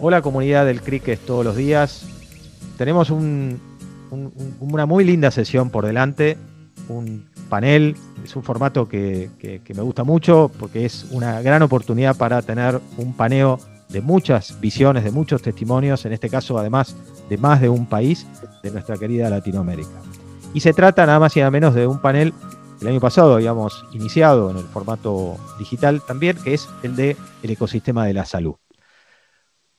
Hola comunidad del Cricket todos los días. Tenemos una muy linda sesión por delante, un panel, es un formato que, me gusta mucho porque es una gran oportunidad para tener un paneo de muchas visiones, de muchos testimonios, en este caso además de más de un país de nuestra querida Latinoamérica. Y se trata nada más y nada menos de un panel el año pasado habíamos iniciado en el formato digital también, que es el de el ecosistema de la salud.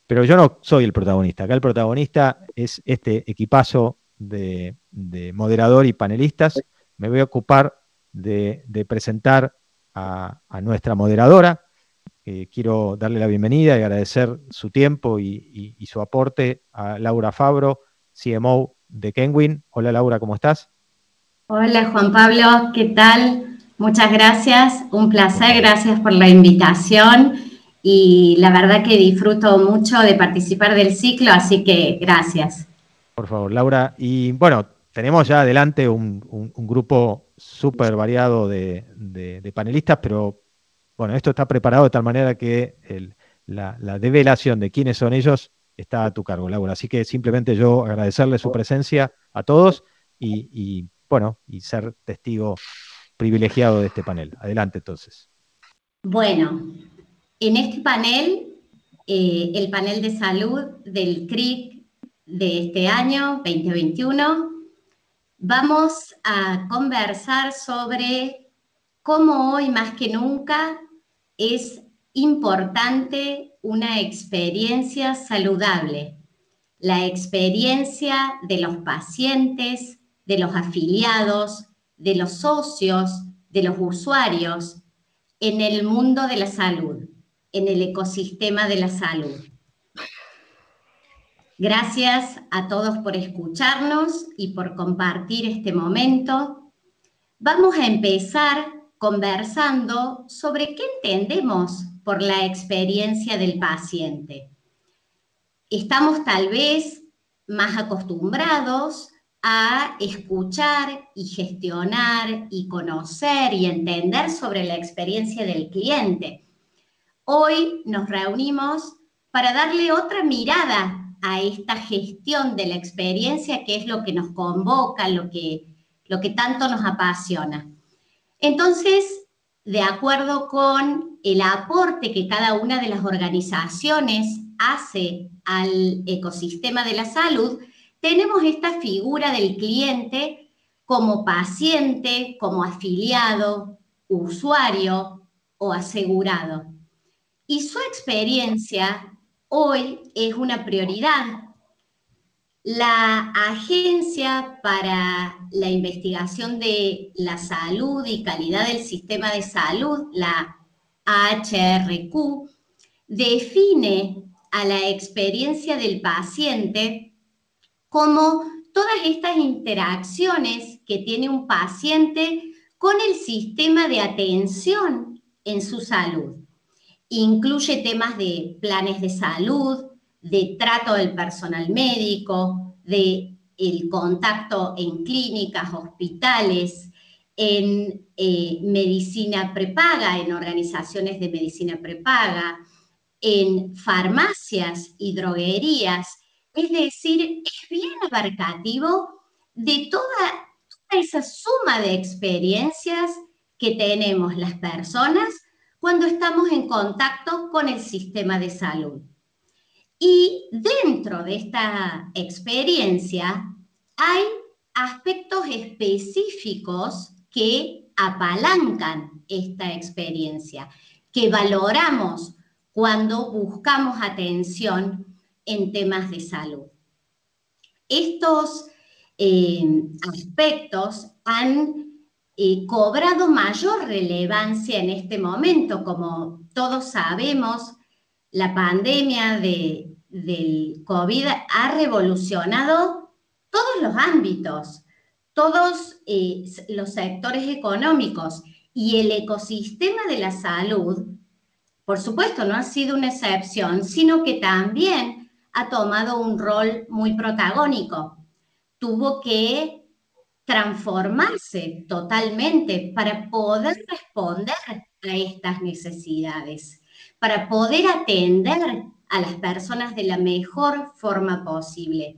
Pero yo no soy el protagonista. Acá el protagonista es este equipazo de, moderador y panelistas. Me voy a ocupar de, presentar a, nuestra moderadora. quiero darle la bienvenida y agradecer su tiempo y, y su aporte a Laura Fabro, CMO de Kenwin. Hola Laura, ¿cómo estás? Hola Juan Pablo, ¿qué tal? Muchas gracias, un placer, gracias por la invitación y la verdad que disfruto mucho de participar del ciclo, así que gracias. Por favor, Laura. Y bueno, tenemos ya adelante un, grupo súper variado de, panelistas, pero bueno, esto está preparado de tal manera que la, develación de quiénes son ellos está a tu cargo, Laura. Así que simplemente yo agradecerle su presencia a todos y bueno, y ser testigo privilegiado de este panel. Adelante entonces. Bueno, en este panel, eh, el panel de salud del CRIC de este año 2021, vamos a conversar sobre cómo hoy más que nunca es importante una experiencia saludable, la experiencia de los pacientes, de los afiliados, de los socios, de los usuarios en el mundo de la salud en el ecosistema de la salud. Gracias a todos por escucharnos y por compartir este momento. Vamos a empezar conversando sobre qué entendemos por la experiencia del paciente. Estamos tal vez más acostumbrados a escuchar y gestionar y conocer y entender sobre la experiencia del cliente Hoy nos reunimos para darle otra mirada a esta gestión de la experiencia que es lo que nos convoca, lo que, lo que tanto nos apasiona. Entonces, de acuerdo con el aporte que cada una de las organizaciones hace al ecosistema de la salud, tenemos esta figura del cliente como paciente, como afiliado, usuario o asegurado y su experiencia hoy es una prioridad. La Agencia para la Investigación de la Salud y Calidad del Sistema de Salud, la HRQ, define a la experiencia del paciente como todas estas interacciones que tiene un paciente con el sistema de atención en su salud. Incluye temas de planes de salud, de trato del personal médico, de el contacto en clínicas, hospitales, en eh, medicina prepaga, en organizaciones de medicina prepaga, en farmacias y droguerías. Es decir, es bien abarcativo de toda esa suma de experiencias que tenemos las personas cuando estamos en contacto con el sistema de salud. Y dentro de esta experiencia hay aspectos específicos que apalancan esta experiencia, que valoramos cuando buscamos atención en temas de salud. Estos eh, aspectos han cobrado mayor relevancia en este momento. Como todos sabemos, la pandemia de, del COVID ha revolucionado todos los ámbitos, todos eh, los sectores económicos y el ecosistema de la salud, por supuesto, no ha sido una excepción, sino que también ha tomado un rol muy protagónico. Tuvo que transformarse totalmente para poder responder a estas necesidades, para poder atender a las personas de la mejor forma posible.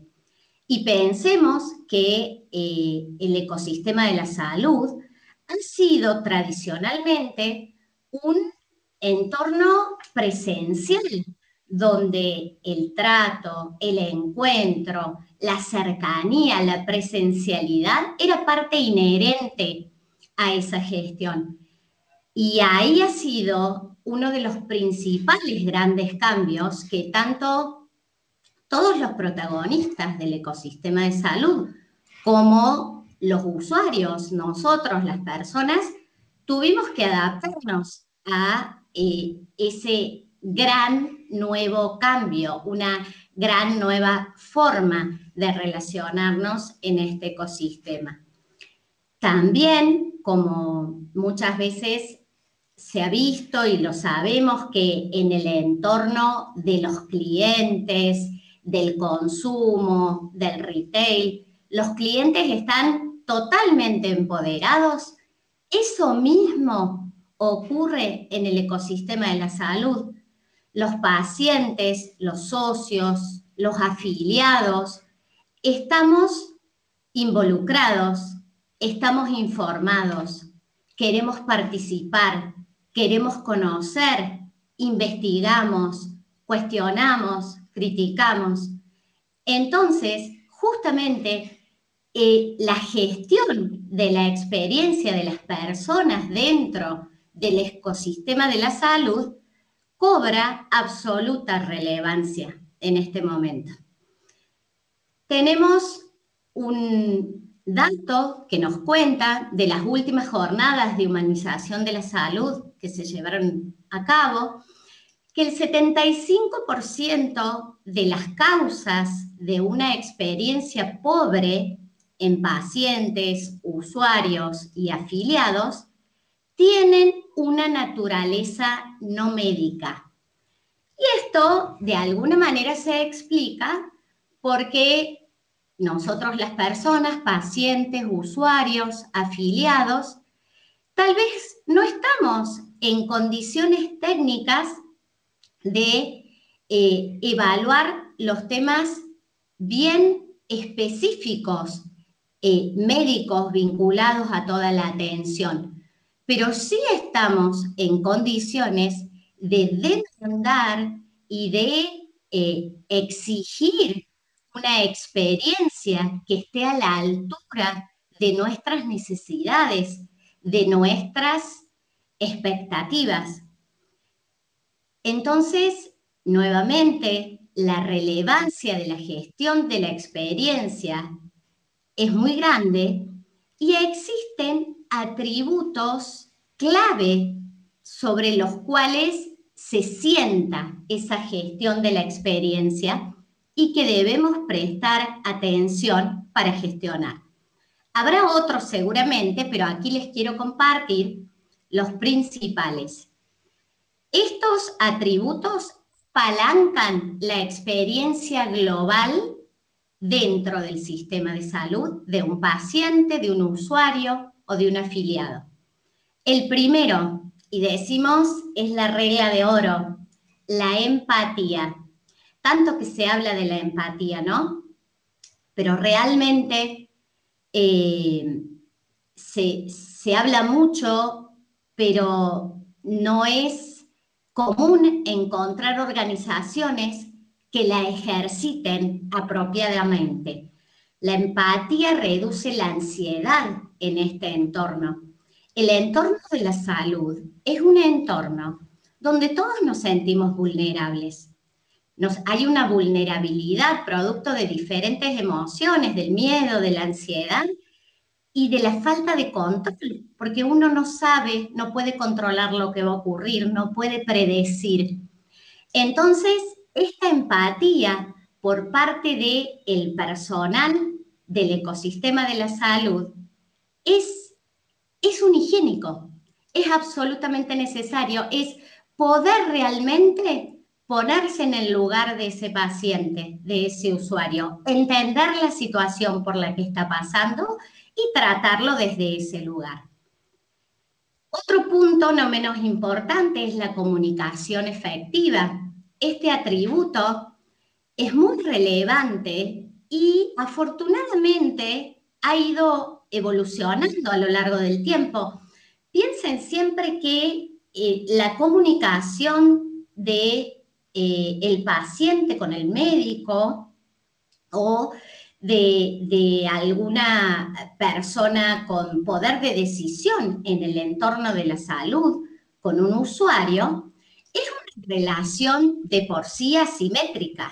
Y pensemos que eh, el ecosistema de la salud ha sido tradicionalmente un entorno presencial, donde el trato, el encuentro, la cercanía, la presencialidad era parte inherente a esa gestión. Y ahí ha sido uno de los principales grandes cambios que tanto todos los protagonistas del ecosistema de salud, como los usuarios, nosotros, las personas, tuvimos que adaptarnos a eh, ese gran nuevo cambio, una gran nueva forma de relacionarnos en este ecosistema. También, como muchas veces se ha visto y lo sabemos, que en el entorno de los clientes, del consumo, del retail, los clientes están totalmente empoderados, eso mismo ocurre en el ecosistema de la salud. Los pacientes, los socios, los afiliados, estamos involucrados, estamos informados, queremos participar, queremos conocer, investigamos, cuestionamos, criticamos. Entonces, justamente eh, la gestión de la experiencia de las personas dentro del ecosistema de la salud cobra absoluta relevancia en este momento. Tenemos un dato que nos cuenta de las últimas jornadas de humanización de la salud que se llevaron a cabo, que el 75% de las causas de una experiencia pobre en pacientes, usuarios y afiliados tienen una naturaleza no médica. Y esto de alguna manera se explica porque nosotros las personas, pacientes, usuarios, afiliados, tal vez no estamos en condiciones técnicas de eh, evaluar los temas bien específicos eh, médicos vinculados a toda la atención, pero sí estamos en condiciones de demandar y de eh, exigir una experiencia que esté a la altura de nuestras necesidades, de nuestras expectativas. Entonces, nuevamente, la relevancia de la gestión de la experiencia es muy grande y existen atributos clave sobre los cuales se sienta esa gestión de la experiencia y que debemos prestar atención para gestionar. Habrá otros seguramente, pero aquí les quiero compartir los principales. Estos atributos palancan la experiencia global dentro del sistema de salud de un paciente, de un usuario o de un afiliado. El primero, y decimos, es la regla de oro, la empatía. Tanto que se habla de la empatía, ¿no? Pero realmente eh, se, se habla mucho, pero no es común encontrar organizaciones que la ejerciten apropiadamente. La empatía reduce la ansiedad en este entorno. El entorno de la salud es un entorno donde todos nos sentimos vulnerables. Nos, hay una vulnerabilidad producto de diferentes emociones, del miedo, de la ansiedad, y de la falta de control, porque uno no sabe, no puede controlar lo que va a ocurrir, no puede predecir. Entonces, esta empatía por parte del el personal del ecosistema de la salud es, es un higiénico, es absolutamente necesario, es poder realmente ponerse en el lugar de ese paciente, de ese usuario, entender la situación por la que está pasando y tratarlo desde ese lugar. Otro punto no menos importante es la comunicación efectiva. este atributo es muy relevante y afortunadamente ha ido evolucionando a lo largo del tiempo. Piensen siempre que eh, la comunicación de eh, el paciente con el médico o de, alguna persona con poder de decisión en el entorno de la salud con un usuario, es una relación de por sí asimétrica,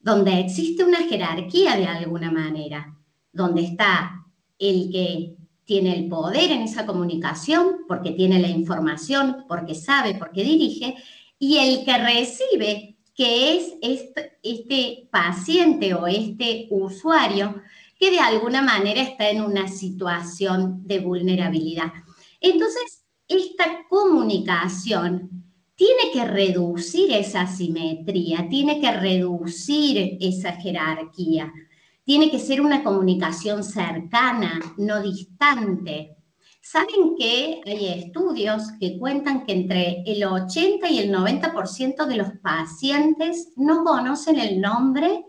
donde existe una jerarquía de alguna manera, donde está el que tiene el poder en esa comunicación, porque tiene la información, porque sabe, porque dirige, y el que recibe que es este, paciente o este usuario que de alguna manera está en una situación de vulnerabilidad. Entonces, esta comunicación tiene que reducir esa simetría, tiene que reducir esa jerarquía, tiene que ser una comunicación cercana, no distante. Saben que hay estudios que cuentan que entre el 80 y el 90% de los pacientes no conocen el nombre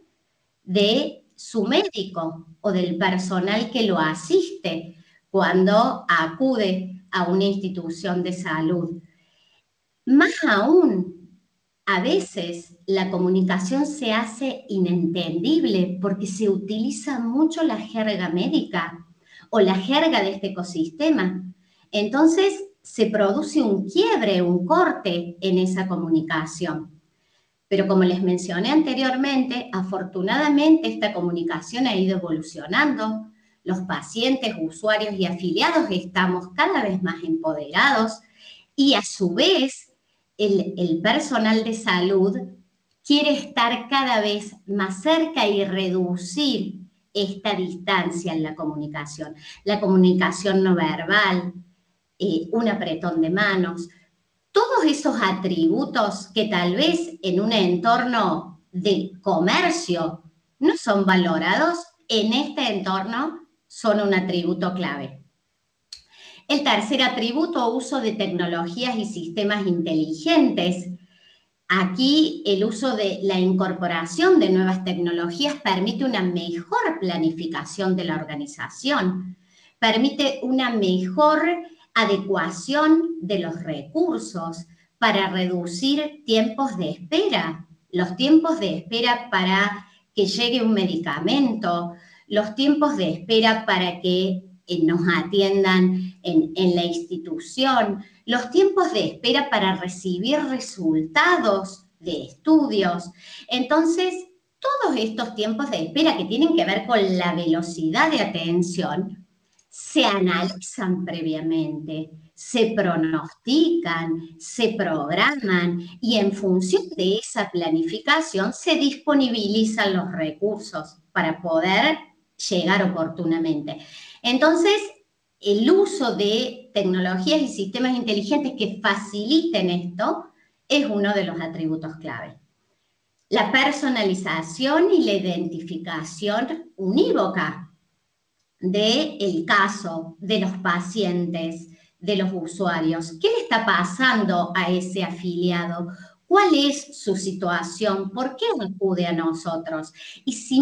de su médico o del personal que lo asiste cuando acude a una institución de salud. Más aún, a veces la comunicación se hace inentendible porque se utiliza mucho la jerga médica o la jerga de este ecosistema. Entonces se produce un quiebre, un corte en esa comunicación. Pero como les mencioné anteriormente, afortunadamente esta comunicación ha ido evolucionando. Los pacientes, usuarios y afiliados estamos cada vez más empoderados y a su vez el, personal de salud quiere estar cada vez más cerca y reducir esta distancia en la comunicación. La comunicación no verbal, eh, un apretón de manos, todos esos atributos que tal vez en un entorno de comercio no son valorados, en este entorno son un atributo clave. El tercer atributo, uso de tecnologías y sistemas inteligentes. Aquí el uso de la incorporación de nuevas tecnologías permite una mejor planificación de la organización, permite una mejor adecuación de los recursos para reducir tiempos de espera, los tiempos de espera para que llegue un medicamento, los tiempos de espera para que nos atiendan en, en la institución, los tiempos de espera para recibir resultados de estudios. Entonces, todos estos tiempos de espera que tienen que ver con la velocidad de atención se analizan previamente, se pronostican, se programan y en función de esa planificación se disponibilizan los recursos para poder llegar oportunamente. Entonces, el uso de tecnologías y sistemas inteligentes que faciliten esto es uno de los atributos clave. La personalización y la identificación unívoca del caso de los pacientes, de los usuarios. ¿Qué le está pasando a ese afiliado? ¿Cuál es su situación? ¿Por qué acude a nosotros? Y si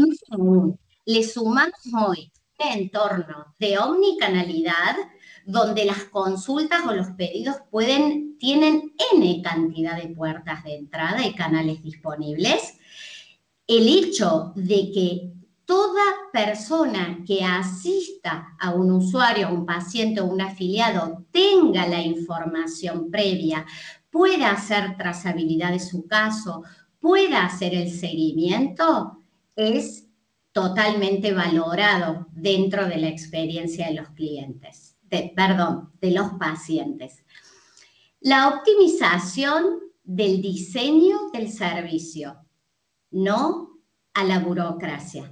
le sumamos hoy entorno de omnicanalidad donde las consultas o los pedidos pueden, tienen N cantidad de puertas de entrada y canales disponibles. El hecho de que toda persona que asista a un usuario, a un paciente o un afiliado tenga la información previa, pueda hacer trazabilidad de su caso, pueda hacer el seguimiento, es totalmente valorado dentro de la experiencia de los clientes, perdón, de los pacientes. La optimización del diseño del servicio, no a la burocracia.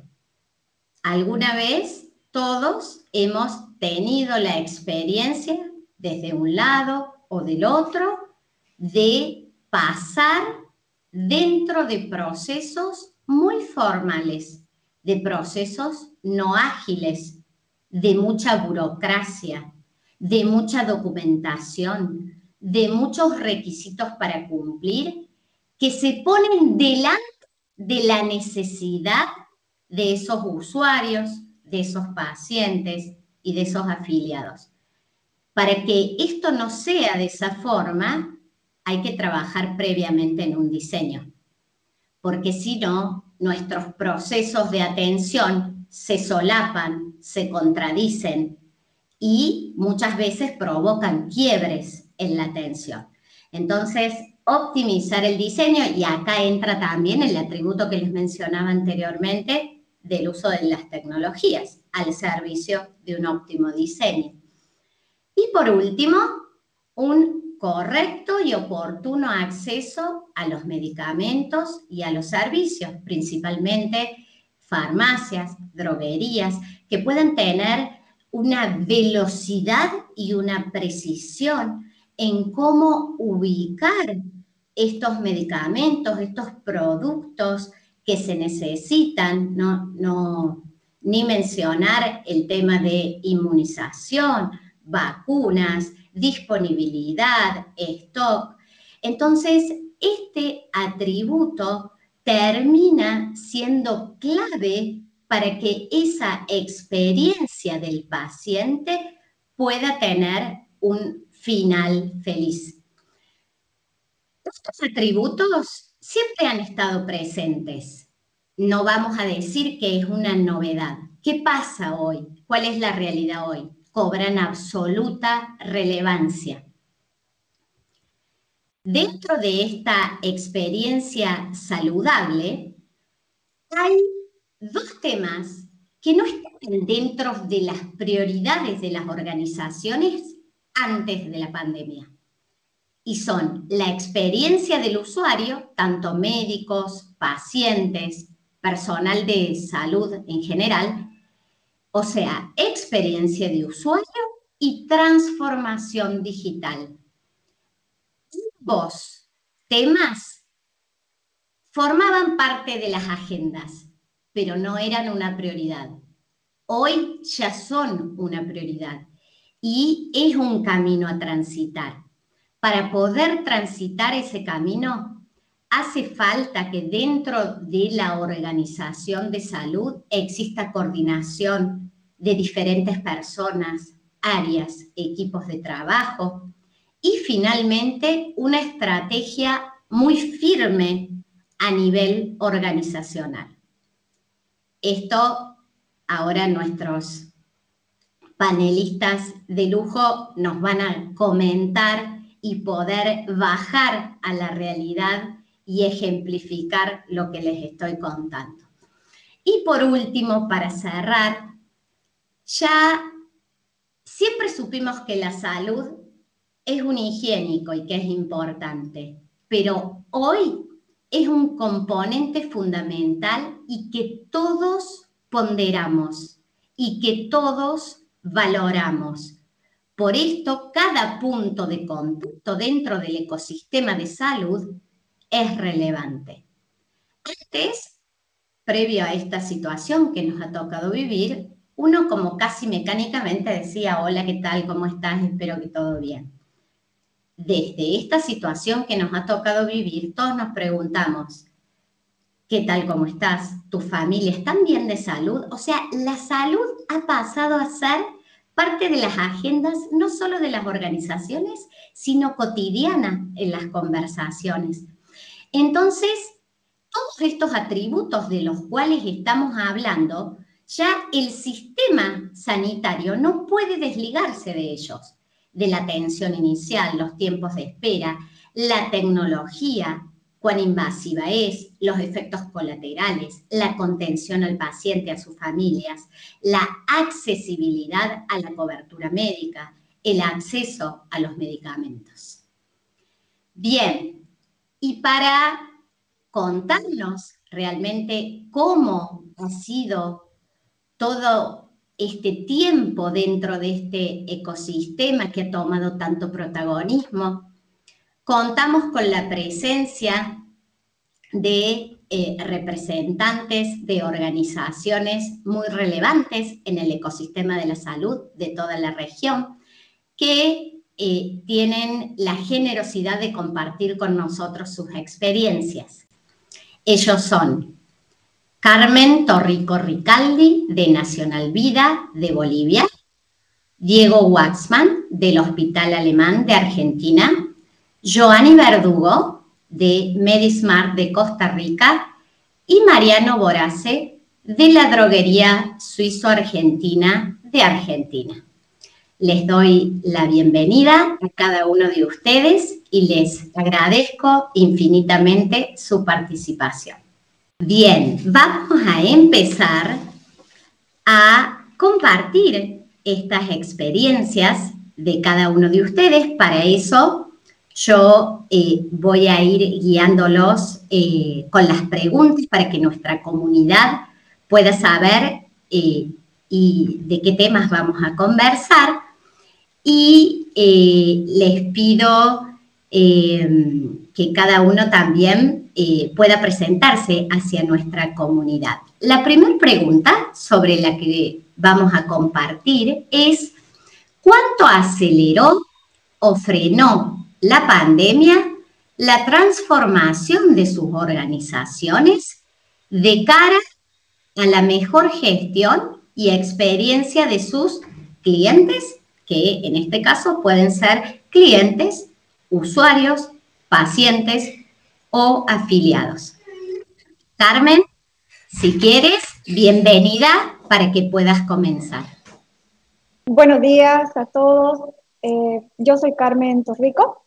Alguna vez todos hemos tenido la experiencia desde un lado o del otro de pasar dentro de procesos muy formales de procesos no ágiles, de mucha burocracia, de mucha documentación, de muchos requisitos para cumplir que se ponen delante de la necesidad de esos usuarios, de esos pacientes y de esos afiliados. Para que esto no sea de esa forma, hay que trabajar previamente en un diseño, porque si no, nuestros procesos de atención se solapan, se contradicen y muchas veces provocan quiebres en la atención. Entonces, optimizar el diseño y acá entra también el atributo que les mencionaba anteriormente del uso de las tecnologías al servicio de un óptimo diseño. Y por último, un correcto y oportuno acceso a los medicamentos y a los servicios, principalmente farmacias, droguerías, que puedan tener una velocidad y una precisión en cómo ubicar estos medicamentos, estos productos que se necesitan, no, no, ni mencionar el tema de inmunización, vacunas, disponibilidad, stock. Entonces, este atributo termina siendo clave para que esa experiencia del paciente pueda tener un final feliz. Estos atributos siempre han estado presentes. No vamos a decir que es una novedad. ¿Qué pasa hoy? ¿Cuál es la realidad hoy? Cobran absoluta relevancia. Dentro de esta experiencia saludable, hay dos temas que no están dentro de las prioridades de las organizaciones antes de la pandemia. Y son la experiencia del usuario, tanto médicos, pacientes, personal de salud en general, o sea, experiencia de usuario y transformación digital. Ambos temas formaban parte de las agendas, pero no eran una prioridad. Hoy ya son una prioridad y es un camino a transitar. Para poder transitar ese camino, hace falta que dentro de la organización de salud exista coordinación de diferentes personas, áreas, equipos de trabajo y finalmente una estrategia muy firme a nivel organizacional. Esto ahora nuestros panelistas de lujo nos van a comentar y poder bajar a la realidad y ejemplificar lo que les estoy contando. Y por último, para cerrar, ya siempre supimos que la salud es un higiénico y que es importante, pero hoy es un componente fundamental y que todos ponderamos y que todos valoramos. Por esto, cada punto de contacto dentro del ecosistema de salud es relevante. Antes, previo a esta situación que nos ha tocado vivir, uno como casi mecánicamente decía, hola, ¿qué tal? ¿Cómo estás? Espero que todo bien. Desde esta situación que nos ha tocado vivir, todos nos preguntamos, ¿qué tal? ¿Cómo estás? ¿Tu familia está bien de salud? O sea, la salud ha pasado a ser parte de las agendas no solo de las organizaciones, sino cotidiana en las conversaciones. Entonces, todos estos atributos de los cuales estamos hablando, ya el sistema sanitario no puede desligarse de ellos, de la atención inicial, los tiempos de espera, la tecnología, cuán invasiva es, los efectos colaterales, la contención al paciente, a sus familias, la accesibilidad a la cobertura médica, el acceso a los medicamentos. Bien, y para contarnos realmente cómo ha sido todo este tiempo dentro de este ecosistema que ha tomado tanto protagonismo, Contamos con la presencia de eh, representantes de organizaciones muy relevantes en el ecosistema de la salud de toda la región que eh, tienen la generosidad de compartir con nosotros sus experiencias. Ellos son Carmen Torrico Ricaldi, de Nacional Vida, de Bolivia, Diego Waxman, del Hospital Alemán de Argentina, Joanny Verdugo, de Medismart de Costa Rica, y Mariano Borace, de la droguería suizo-argentina de Argentina. Les doy la bienvenida a cada uno de ustedes y les agradezco infinitamente su participación. Bien, vamos a empezar a compartir estas experiencias de cada uno de ustedes. Para eso yo eh, voy a ir guiándolos eh, con las preguntas para que nuestra comunidad pueda saber eh, y de qué temas vamos a conversar y les pido que cada uno también eh, pueda presentarse hacia nuestra comunidad. La primera pregunta sobre la que vamos a compartir es, ¿cuánto aceleró o frenó la pandemia la transformación de sus organizaciones de cara a la mejor gestión y experiencia de sus clientes que en este caso pueden ser clientes, usuarios, pacientes o afiliados. Carmen, si quieres, bienvenida para que puedas comenzar. Buenos días a todos. Eh, yo soy Carmen Torrico.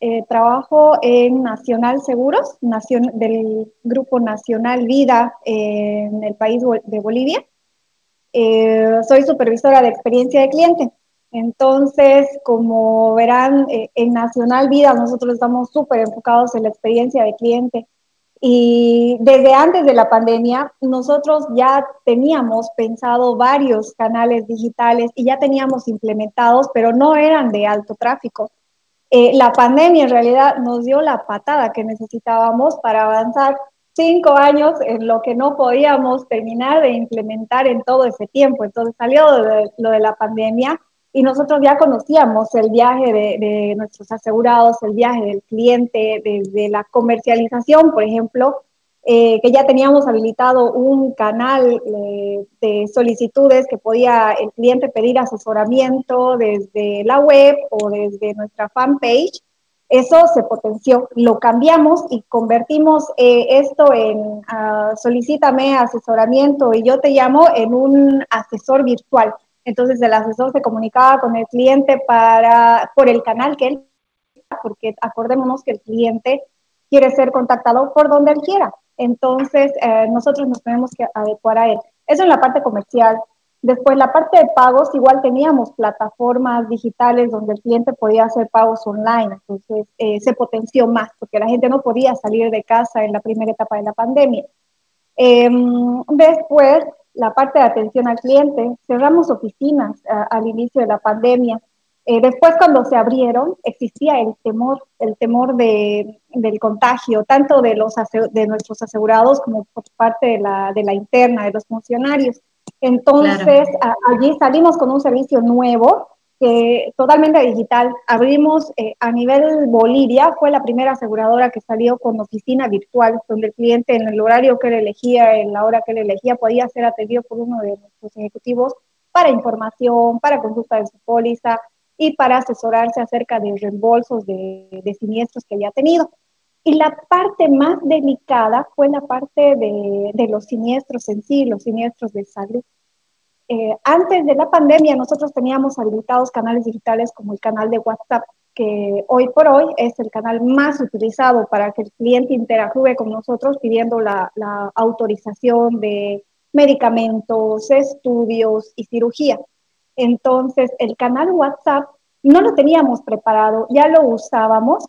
Eh, trabajo en Nacional Seguros, del Grupo Nacional Vida eh, en el país de Bolivia. soy supervisora de experiencia de cliente. Entonces, como verán, eh, en Nacional Vida nosotros estamos súper enfocados en la experiencia de cliente. Y desde antes de la pandemia, nosotros ya teníamos pensado varios canales digitales y ya teníamos implementados, pero no eran de alto tráfico. Eh, la pandemia en realidad nos dio la patada que necesitábamos para avanzar cinco años en lo que no podíamos terminar de implementar en todo ese tiempo. Entonces salió lo de la pandemia y nosotros ya conocíamos el viaje de, nuestros asegurados, el viaje del cliente, desde la comercialización, por ejemplo, eh, que ya teníamos habilitado un canal eh, de solicitudes que podía el cliente pedir asesoramiento desde la web o desde nuestra fanpage. Eso se potenció, lo cambiamos y convertimos eh, esto en uh, solicítame asesoramiento y yo te llamo en un asesor virtual entonces el asesor se comunicaba con el cliente para, por el canal que él, porque acordémonos que el cliente quiere ser contactado por donde él quiera. Entonces eh, nosotros nos tenemos que adecuar a él. Eso en la parte comercial. Después, la parte de pagos, igual teníamos plataformas digitales donde el cliente podía hacer pagos online, entonces eh, se potenció más porque la gente no podía salir de casa en la primera etapa de la pandemia. Em, después, la parte de atención al cliente, cerramos oficinas eh, al inicio de la pandemia. Eh, después, cuando se abrieron, existía el temor, el temor de, del contagio, tanto de, los, de nuestros asegurados como por parte de la, de la interna, de los funcionarios. Entonces, allí salimos con un servicio nuevo totalmente digital. Abrimos eh, a nivel Bolivia, fue la primera aseguradora que salió con oficina virtual, donde el cliente en el horario que él elegía, en la hora que él elegía, podía ser atendido por uno de nuestros ejecutivos para información, para consulta de su póliza y para asesorarse acerca de reembolsos de, siniestros que había tenido. Y la parte más delicada fue la parte de, de los siniestros en sí, los siniestros de salud. Eh, antes de la pandemia nosotros teníamos habilitados canales digitales como el canal de WhatsApp, que hoy por hoy es el canal más utilizado para que el cliente interactúe con nosotros pidiendo la, la autorización de medicamentos, estudios y cirugía. Entonces, el canal WhatsApp no lo teníamos preparado, ya lo usábamos,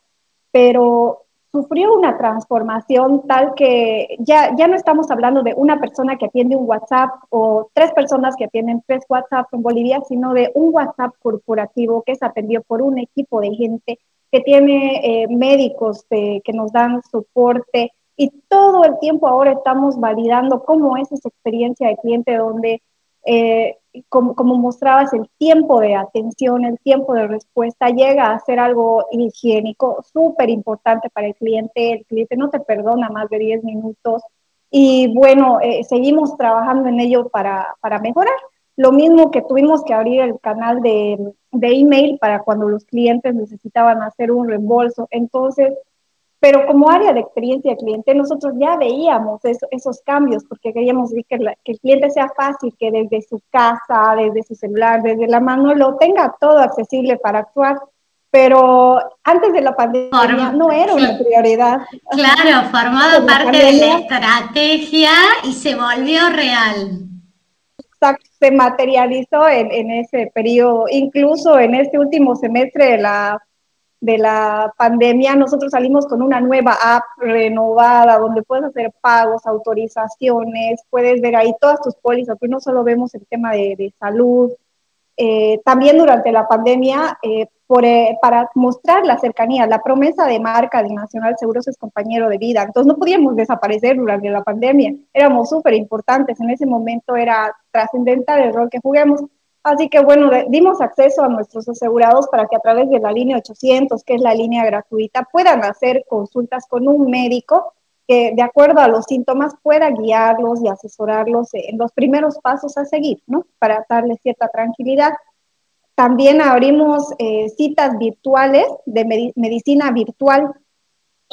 pero sufrió una transformación tal que ya, ya no estamos hablando de una persona que atiende un WhatsApp o tres personas que atienden tres WhatsApp en Bolivia, sino de un WhatsApp corporativo que es atendido por un equipo de gente que tiene eh, médicos que nos dan soporte. Y todo el tiempo ahora estamos validando cómo es esa experiencia de cliente donde eh, como, como, mostrabas, el tiempo de atención, el tiempo de respuesta llega a ser algo higiénico, súper importante para el cliente. El cliente no te perdona más de 10 minutos. Y bueno, eh, seguimos trabajando en ello para, para, mejorar. Lo mismo que tuvimos que abrir el canal de, de email para cuando los clientes necesitaban hacer un reembolso. Entonces, pero como área de experiencia de cliente, nosotros ya veíamos esos cambios porque queríamos que, que, el cliente sea fácil, que desde su casa, desde su celular, desde la mano, lo tenga todo accesible para actuar. Pero antes de la pandemia no era una prioridad. Claro, formaba parte de la estrategia y se volvió real. Exacto, se materializó en, en ese periodo, incluso en este último semestre de la de la pandemia, nosotros salimos con una nueva app renovada donde puedes hacer pagos, autorizaciones, puedes ver ahí todas tus pólizas, porque no solo vemos el tema de, salud. Eh, también durante la pandemia, eh, eh, para mostrar la cercanía, la promesa de marca de Nacional Seguros es compañero de vida. Entonces no podíamos desaparecer durante la pandemia. Éramos súper importantes. En ese momento era trascendental el rol que juguemos. Así que bueno, dimos acceso a nuestros asegurados para que a través de la línea 800, que es la línea gratuita, puedan hacer consultas con un médico que de acuerdo a los síntomas pueda guiarlos y asesorarlos en los primeros pasos a seguir, ¿no? Para darles cierta tranquilidad. También abrimos eh, citas virtuales de medicina virtual.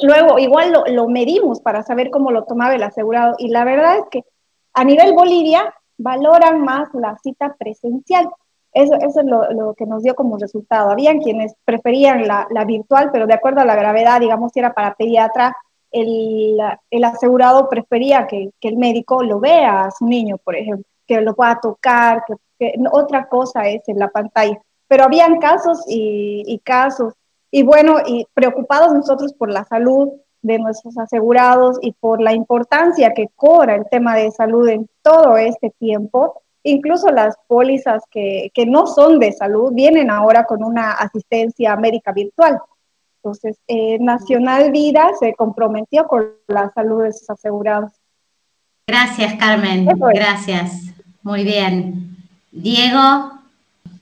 Luego, igual lo, lo medimos para saber cómo lo tomaba el asegurado. Y la verdad es que a nivel Bolivia, valoran más la cita presencial. Eso, eso es lo, que nos dio como resultado. Habían quienes preferían la, virtual, pero de acuerdo a la gravedad, digamos, si era para pediatra, el, el asegurado prefería que, que, el médico lo vea a su niño, por ejemplo, que lo pueda tocar, que, otra cosa es en la pantalla. Pero habían casos y, y casos. Y bueno, y preocupados nosotros por la salud, de nuestros asegurados y por la importancia que cobra el tema de salud en todo este tiempo. Incluso las pólizas que, que no son de salud vienen ahora con una asistencia médica virtual. Entonces, eh, Nacional Vida se comprometió con la salud de sus asegurados. Gracias, Carmen. Gracias. Muy bien. Diego.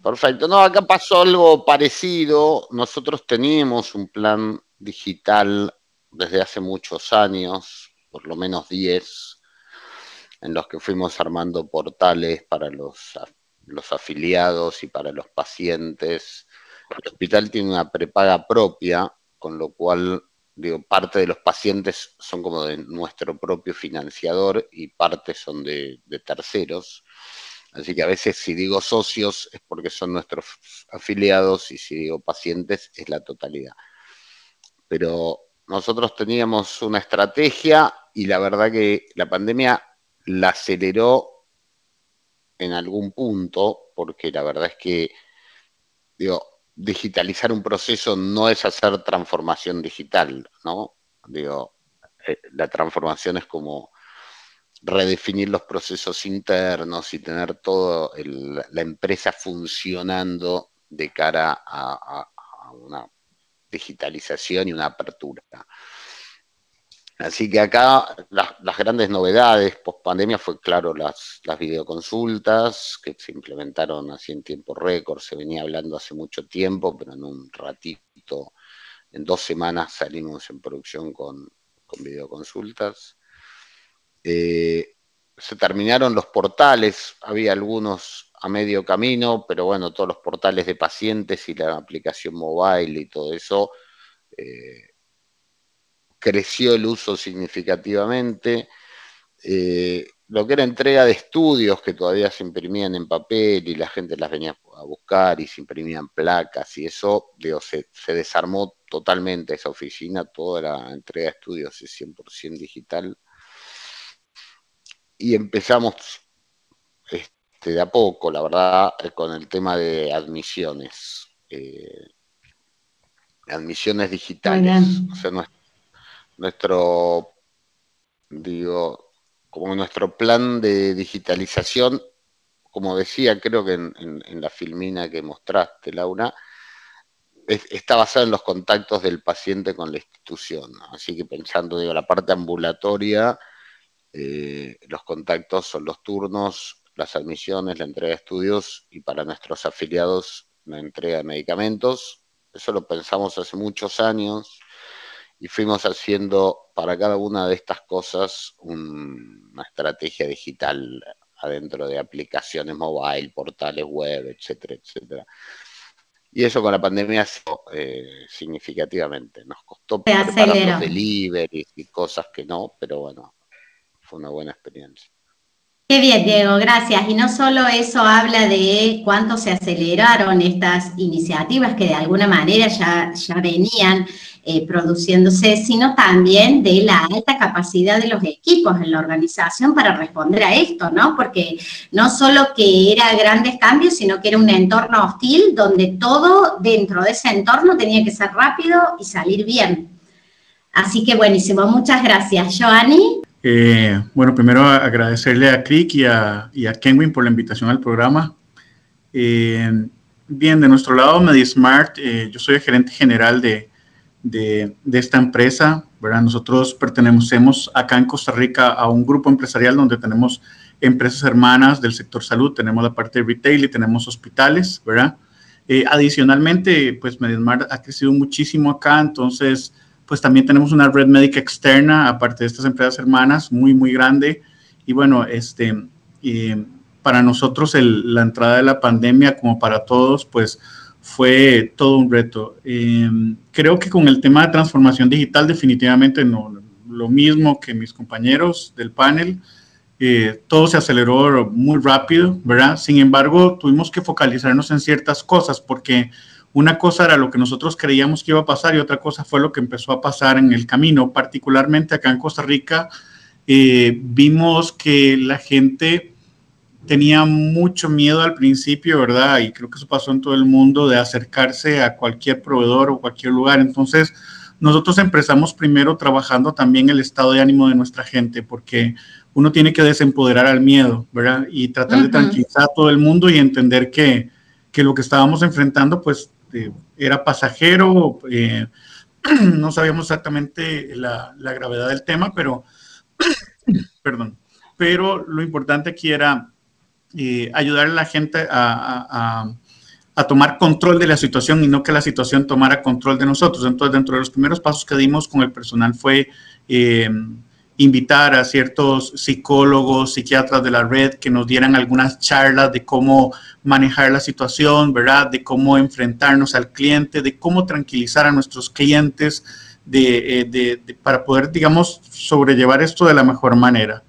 Perfecto. No, acá pasó algo parecido. Nosotros teníamos un plan digital desde hace muchos años, por lo menos 10, en los que fuimos armando portales para los, los afiliados y para los pacientes. El hospital tiene una prepaga propia, con lo cual digo, parte de los pacientes son como de nuestro propio financiador y parte son de, de, terceros. Así que a veces si digo socios es porque son nuestros afiliados y si digo pacientes es la totalidad. Pero nosotros teníamos una estrategia y la verdad que la pandemia la aceleró en algún punto, porque la verdad es que, digo, digitalizar un proceso no es hacer transformación digital, ¿no? Digo, eh, la transformación es como redefinir los procesos internos y tener toda la empresa funcionando de cara a una digitalización y una apertura. Así que acá las, grandes novedades post pandemia fue, claro, las, videoconsultas que se implementaron así en tiempo récord, se venía hablando hace mucho tiempo, pero en un ratito, en dos semanas salimos en producción con, con videoconsultas. Eh, se terminaron los portales, había algunos a medio camino, pero bueno, todos los portales de pacientes y la aplicación mobile y todo eso, eh, creció el uso significativamente. Eh, lo que era entrega de estudios que todavía se imprimían en papel y la gente las venía a buscar y se imprimían placas y eso, se, se desarmó totalmente esa oficina, toda la entrega de estudios es 100% digital. Y empezamos este, de a poco, la verdad, eh, con el tema de admisiones. Eh, admisiones digitales. O sea, nuestro, digo, como nuestro plan de digitalización, como decía, creo que en, la filmina que mostraste, Laura, está basado en los contactos del paciente con la institución. Así que pensando, digo, la parte ambulatoria, eh, los contactos son los turnos, las admisiones, la entrega de estudios y para nuestros afiliados la entrega de medicamentos. Eso lo pensamos hace muchos años y fuimos haciendo para cada una de estas cosas una estrategia digital adentro de aplicaciones mobile, portales web, etcétera, etcétera. Y eso con la pandemia eh, significativamente. Nos costó preparar los deliveries y cosas que no, pero bueno, fue una buena experiencia. Qué bien, Diego, gracias. Y no solo eso habla de cuánto se aceleraron estas iniciativas que de alguna manera ya, ya venían eh, produciéndose, sino también de la alta capacidad de los equipos en la organización para responder a esto, ¿no? Porque no solo que era grandes cambios, sino que era un entorno hostil donde todo dentro de ese entorno tenía que ser rápido y salir bien. Así que buenísimo, muchas gracias. Joanny. Eh, bueno, primero agradecerle a Crick y a, y a, Kenwin por la invitación al programa. Eh, bien, de nuestro lado, MediSmart, eh, yo soy el gerente general de, de, de, esta empresa. ¿verdad? Nosotros pertenecemos acá en Costa Rica a un grupo empresarial donde tenemos empresas hermanas del sector salud, tenemos la parte de retail y tenemos hospitales, ¿verdad? adicionalmente, pues MediSmart ha crecido muchísimo acá, entonces pues también tenemos una red médica externa, aparte de estas empresas hermanas, muy, muy grande. Y bueno, este, para nosotros la entrada de la pandemia, como para todos, pues fue todo un reto. Em, creo que con el tema de transformación digital, definitivamente no, lo mismo que mis compañeros del panel, eh, todo se aceleró muy rápido, ¿verdad? Sin embargo, tuvimos que focalizarnos en ciertas cosas porque una cosa era lo que nosotros creíamos que iba a pasar y otra cosa fue lo que empezó a pasar en el camino. Particularmente acá en Costa Rica, eh, vimos que la gente tenía mucho miedo al principio, ¿verdad? Y creo que eso pasó en todo el mundo, de acercarse a cualquier proveedor o cualquier lugar. Entonces, nosotros empezamos primero trabajando también el estado de ánimo de nuestra gente, porque uno tiene que desempoderar al miedo, ¿verdad? Y tratar de tranquilizar a todo el mundo y entender que, que lo que estábamos enfrentando, pues este, era pasajero, eh, no sabíamos exactamente la, gravedad del tema, pero, perdón, pero lo importante aquí era eh, ayudar a la gente a, tomar control de la situación y no que la situación tomara control de nosotros. Entonces, dentro de los primeros pasos que dimos con el personal fue... Eh, invitar a ciertos psicólogos, psiquiatras de la red que nos dieran algunas charlas de cómo manejar la situación, ¿verdad? De cómo enfrentarnos al cliente, de cómo tranquilizar a nuestros clientes, de, eh, para poder, digamos, sobrellevar esto de la mejor manera.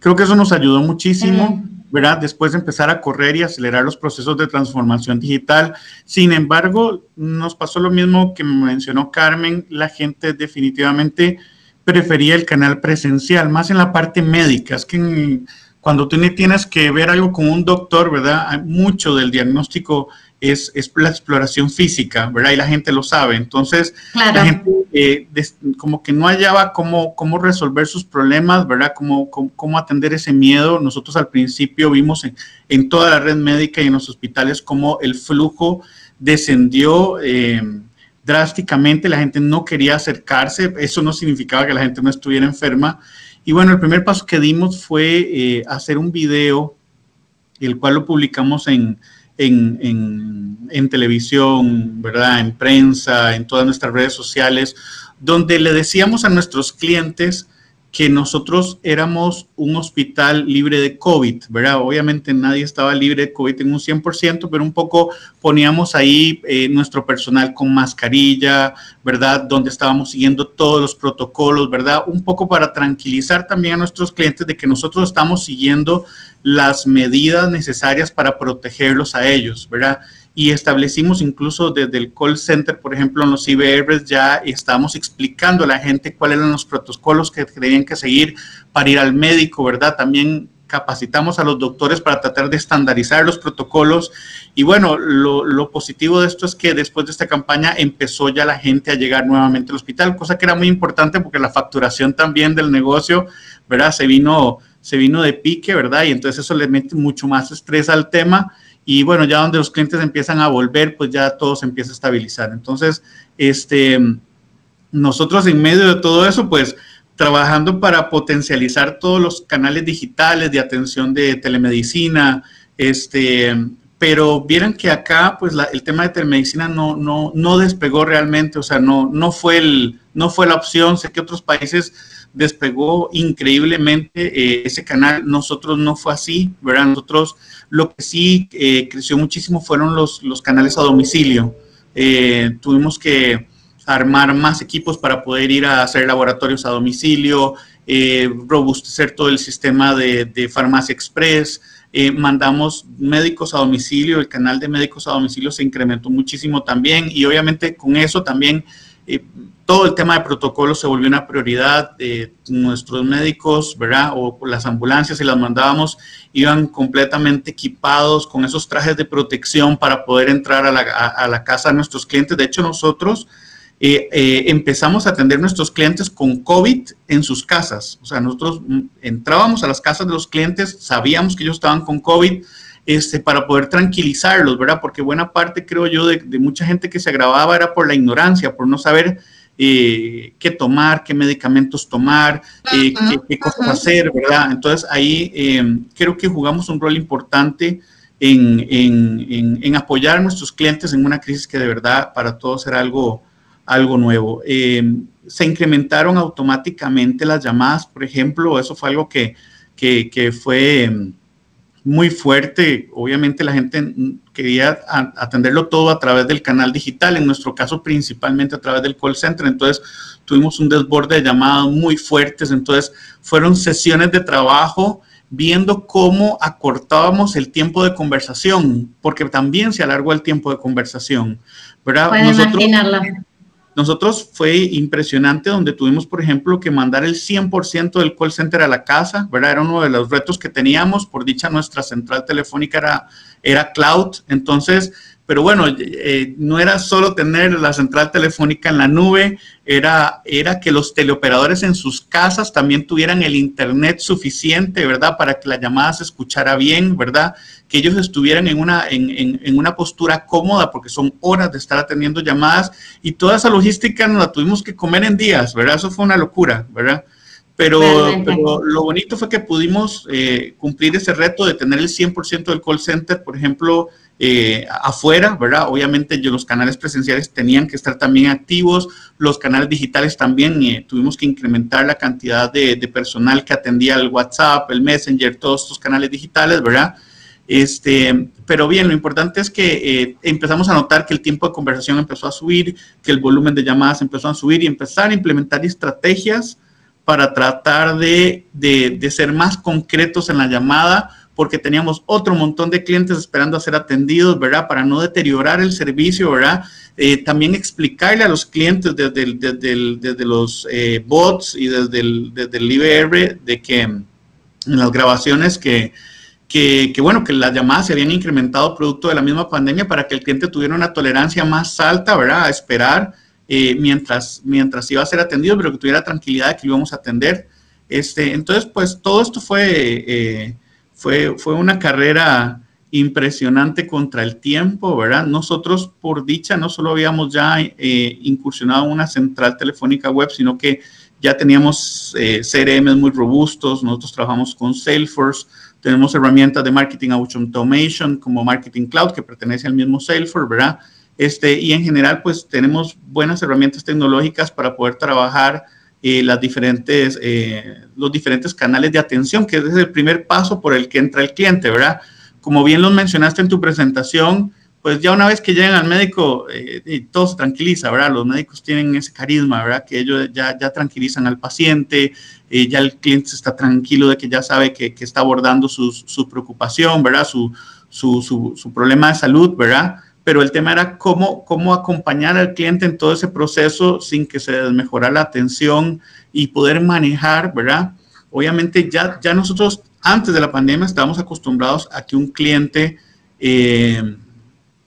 Creo que eso nos ayudó muchísimo. ¿verdad? Después de empezar a correr y acelerar los procesos de transformación digital. Sin embargo, nos pasó lo mismo que mencionó Carmen, la gente definitivamente prefería el canal presencial, más en la parte médica. Es que cuando tú tienes que ver algo con un doctor, ¿verdad? Mucho del diagnóstico es, es, la exploración física, ¿verdad? Y la gente lo sabe. Entonces, la gente eh, como que no hallaba cómo, cómo resolver sus problemas, ¿verdad? Cómo, cómo, atender ese miedo. Nosotros al principio vimos en, en, toda la red médica y en los hospitales cómo el flujo descendió. Eh, drásticamente, la gente no quería acercarse, eso no significaba que la gente no estuviera enferma. Y bueno, el primer paso que dimos fue eh, hacer un video, el cual lo publicamos en, en, en, televisión, ¿verdad? En prensa, en todas nuestras redes sociales, donde le decíamos a nuestros clientes que nosotros éramos un hospital libre de COVID, ¿verdad? Obviamente nadie estaba libre de COVID en un 100%, pero un poco poníamos ahí eh, nuestro personal con mascarilla, ¿verdad? Donde estábamos siguiendo todos los protocolos, ¿verdad? Un poco para tranquilizar también a nuestros clientes de que nosotros estamos siguiendo las medidas necesarias para protegerlos a ellos, ¿verdad? Y establecimos incluso desde el call center, por ejemplo, en los IBRs, ya estábamos explicando a la gente cuáles eran los protocolos que tenían que seguir para ir al médico, ¿verdad? También capacitamos a los doctores para tratar de estandarizar los protocolos. Y bueno, lo, lo, positivo de esto es que después de esta campaña empezó ya la gente a llegar nuevamente al hospital, cosa que era muy importante porque la facturación también del negocio, ¿verdad? Se vino, se vino de pique, ¿verdad? Y entonces eso le mete mucho más estrés al tema. Y bueno, ya donde los clientes empiezan a volver, pues ya todo se empieza a estabilizar. Entonces, este, nosotros en medio de todo eso, pues trabajando para potencializar todos los canales digitales de atención de telemedicina, este, pero vieran que acá, pues el tema de telemedicina no, no, no despegó realmente, o sea, no, no, fue el, no fue la opción. Sé que otros países despegó increíblemente eh, ese canal, nosotros no fue así, ¿verdad? Nosotros lo que sí eh, creció muchísimo fueron los, los canales a domicilio. Eh, tuvimos que armar más equipos para poder ir a hacer laboratorios a domicilio, robustecer todo el sistema de, farmacia express, mandamos médicos a domicilio, el canal de médicos a domicilio se incrementó muchísimo también y obviamente con eso también todo el tema de protocolo se volvió una prioridad. de nuestros médicos, ¿verdad? O las ambulancias, si las mandábamos, iban completamente equipados con esos trajes de protección para poder entrar a la, a la casa de nuestros clientes. De hecho, nosotros eh, eh, empezamos a atender nuestros clientes con COVID en sus casas. O sea, nosotros mm, entrábamos a las casas de los clientes, sabíamos que ellos estaban con COVID, este, para poder tranquilizarlos, ¿verdad? Porque buena parte, creo yo, de, mucha gente que se agravaba era por la ignorancia, por no saber eh, qué tomar, qué medicamentos tomar, qué, cosas hacer, ¿verdad? Entonces ahí em, creo que jugamos un rol importante en, en, apoyar a nuestros clientes en una crisis que de verdad para todos era algo algo nuevo. Eh, se incrementaron automáticamente las llamadas, por ejemplo, eso fue algo que, que, fue mm, muy fuerte. Obviamente la gente quería atenderlo todo a través del canal digital, en nuestro caso principalmente a través del call center. Entonces tuvimos un desborde de llamadas muy fuertes. Entonces fueron sesiones de trabajo viendo cómo acortábamos el tiempo de conversación, porque también se alargó el tiempo de conversación. ¿verdad? Nosotros, nosotros fue impresionante donde tuvimos, por ejemplo, que mandar el 100% del call center a la casa, ¿verdad? Era uno de los retos que teníamos. Por dicha, nuestra central telefónica era, era cloud. Entonces, pero bueno, eh, no era solo tener la central telefónica en la nube, era, era que los teleoperadores en sus casas también tuvieran el internet suficiente, ¿verdad? Para que la llamada se escuchara bien, ¿verdad? Que ellos estuvieran en una, en, en, una postura cómoda, porque son horas de estar atendiendo llamadas y toda esa logística nos la tuvimos que comer en días, ¿verdad? Eso fue una locura, ¿verdad? Pero, pero, lo bonito fue que pudimos eh, cumplir ese reto de tener el 100% del call center, por ejemplo, eh, afuera, ¿verdad? Obviamente los canales presenciales tenían que estar también activos, los canales digitales también, eh, tuvimos que incrementar la cantidad de, personal que atendía el WhatsApp, el Messenger, todos estos canales digitales, ¿verdad? Este, pero bien, lo importante es que eh, empezamos a notar que el tiempo de conversación empezó a subir, que el volumen de llamadas empezó a subir y empezar a implementar estrategias para tratar de, de ser más concretos en la llamada, porque teníamos otro montón de clientes esperando a ser atendidos, ¿verdad? Para no deteriorar el servicio, ¿verdad? Eh, también explicarle a los clientes desde, desde, los eh, bots y desde el, desde el IBR de que en las grabaciones que, que, bueno, que las llamadas se habían incrementado producto de la misma pandemia para que el cliente tuviera una tolerancia más alta, ¿verdad? A esperar eh, mientras, mientras iba a ser atendido, pero que tuviera tranquilidad de que lo íbamos a atender. Este, entonces, pues todo esto fue fue, fue una carrera impresionante contra el tiempo, ¿verdad? Nosotros, por dicha, no solo habíamos ya eh, incursionado una central telefónica web, sino que ya teníamos eh, CRM muy robustos, nosotros trabajamos con Salesforce, tenemos herramientas de marketing automation como Marketing Cloud, que pertenece al mismo Salesforce, ¿verdad? Este, y en general, pues tenemos buenas herramientas tecnológicas para poder trabajar eh, las diferentes, eh, los diferentes canales de atención, que es el primer paso por el que entra el cliente, ¿verdad? Como bien lo mencionaste en tu presentación, pues ya una vez que llegan al médico, eh, todo se tranquiliza, ¿verdad? Los médicos tienen ese carisma, ¿verdad? Que ellos ya, ya tranquilizan al paciente, ya el cliente está tranquilo de que ya sabe que, que está abordando su, su preocupación, ¿verdad? Su, su, su, problema de salud, ¿verdad? pero el tema era cómo, cómo acompañar al cliente en todo ese proceso sin que se desmejorara la atención y poder manejar, ¿verdad? Obviamente ya, ya nosotros antes de la pandemia estábamos acostumbrados a que un cliente, eh,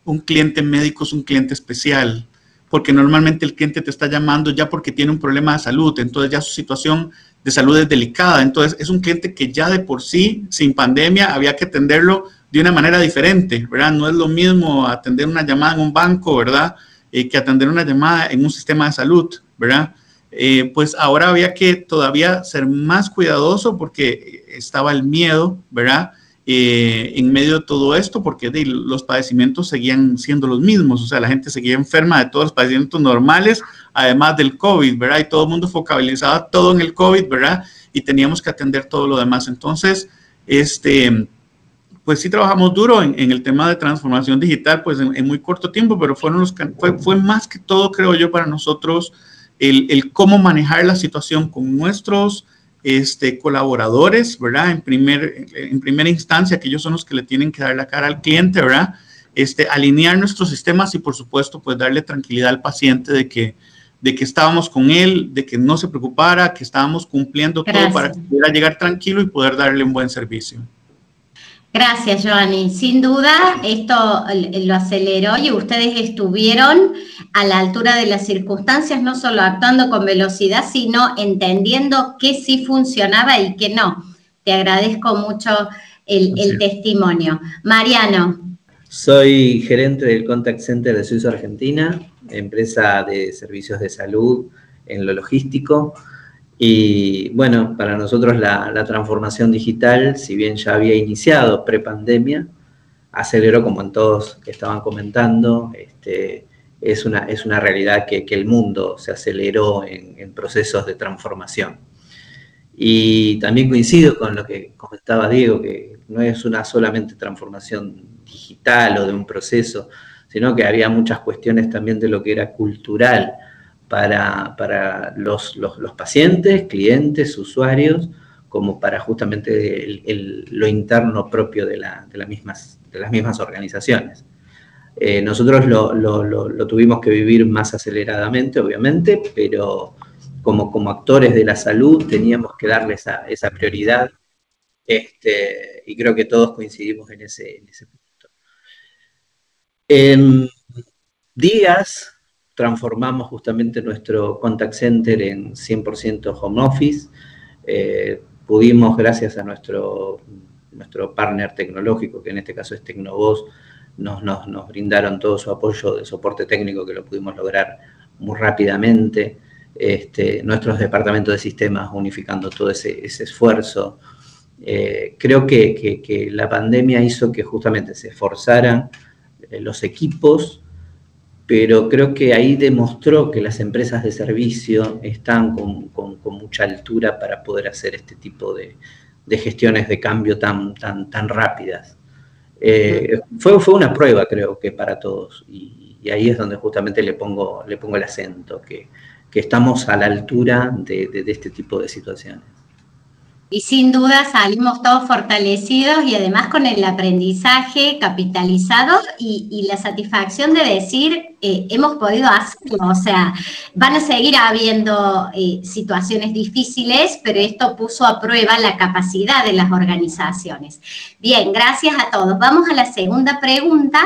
un cliente médico es un cliente especial, porque normalmente el cliente te está llamando ya porque tiene un problema de salud, entonces ya su situación de salud es delicada, entonces es un cliente que ya de por sí, sin pandemia, había que atenderlo de una manera diferente, ¿verdad? No es lo mismo atender una llamada en un banco, ¿verdad? Eh, que atender una llamada en un sistema de salud, ¿verdad? eh, pues ahora había que todavía ser más cuidadoso porque estaba el miedo, ¿verdad? Eh, en medio de todo esto, porque los padecimientos seguían siendo los mismos, o sea, la gente seguía enferma de todos los padecimientos normales, además del COVID, ¿verdad? Y todo el mundo focalizaba todo en el COVID, ¿verdad? Y teníamos que atender todo lo demás. Entonces, este, pues sí trabajamos duro en, el tema de transformación digital, pues en, muy corto tiempo, pero fueron los, fue, fue más que todo, creo yo, para nosotros el, el cómo manejar la situación con nuestros este, colaboradores, ¿verdad? En, primer, en primera instancia, que ellos son los que le tienen que dar la cara al cliente, ¿verdad? Este, alinear nuestros sistemas y, por supuesto, pues darle tranquilidad al paciente de que, de que estábamos con él, de que no se preocupara, que estábamos cumpliendo todo para que pudiera llegar tranquilo y poder darle un buen servicio. Gracias, Joanny. Sin duda, esto lo aceleró y ustedes estuvieron a la altura de las circunstancias, no solo actuando con velocidad, sino entendiendo qué sí funcionaba y qué no. Te agradezco mucho el, testimonio. Mariano. Soy gerente del Contact Center de Suiza Argentina, empresa de servicios de salud en lo logístico. Y bueno, para nosotros la, transformación digital, si bien ya había iniciado pre-pandemia, aceleró como en todos que estaban comentando, este, es, una, es una realidad que, el mundo se aceleró en, procesos de transformación. Y también coincido con lo que comentaba Diego, que no es una solamente transformación digital o de un proceso, sino que había muchas cuestiones también de lo que era cultural para, los, pacientes, clientes, usuarios, como para justamente lo interno propio de, las mismas, de las mismas organizaciones. Eh, nosotros lo, tuvimos que vivir más aceleradamente, obviamente, pero como, como actores de la salud teníamos que darle esa, esa prioridad este, y creo que todos coincidimos en ese, en ese punto. En días transformamos justamente nuestro contact center en 100% home office. Eh, pudimos, gracias a nuestro, nuestro partner tecnológico, que en este caso es Tecnovoz, nos, nos, brindaron todo su apoyo de soporte técnico que lo pudimos lograr muy rápidamente. Este, nuestros departamentos de sistemas unificando todo ese, esfuerzo. Eh, creo que, la pandemia hizo que justamente se esforzaran eh, los equipos pero creo que ahí demostró que las empresas de servicio están con, mucha altura para poder hacer este tipo de, gestiones de cambio tan, tan, tan rápidas. Eh, fue, fue una prueba, creo que para todos, y, ahí es donde justamente le pongo, le pongo el acento, que, estamos a la altura de este tipo de situaciones. Y sin duda salimos todos fortalecidos y además con el aprendizaje capitalizado y, la satisfacción de decir, eh, hemos podido hacerlo. O sea, van a seguir habiendo eh, situaciones difíciles, pero esto puso a prueba la capacidad de las organizaciones. Bien, gracias a todos. Vamos a la segunda pregunta.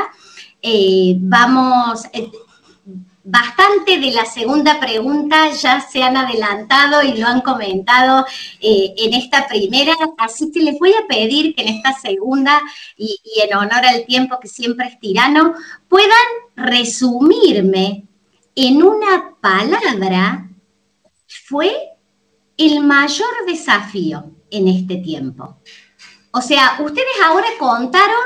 Eh, vamos, bastante de la segunda pregunta ya se han adelantado y lo han comentado eh, en esta primera, así que les voy a pedir que en esta segunda y, en honor al tiempo que siempre es tirano, puedan resumirme en una palabra fue el mayor desafío en este tiempo. O sea, ustedes ahora contaron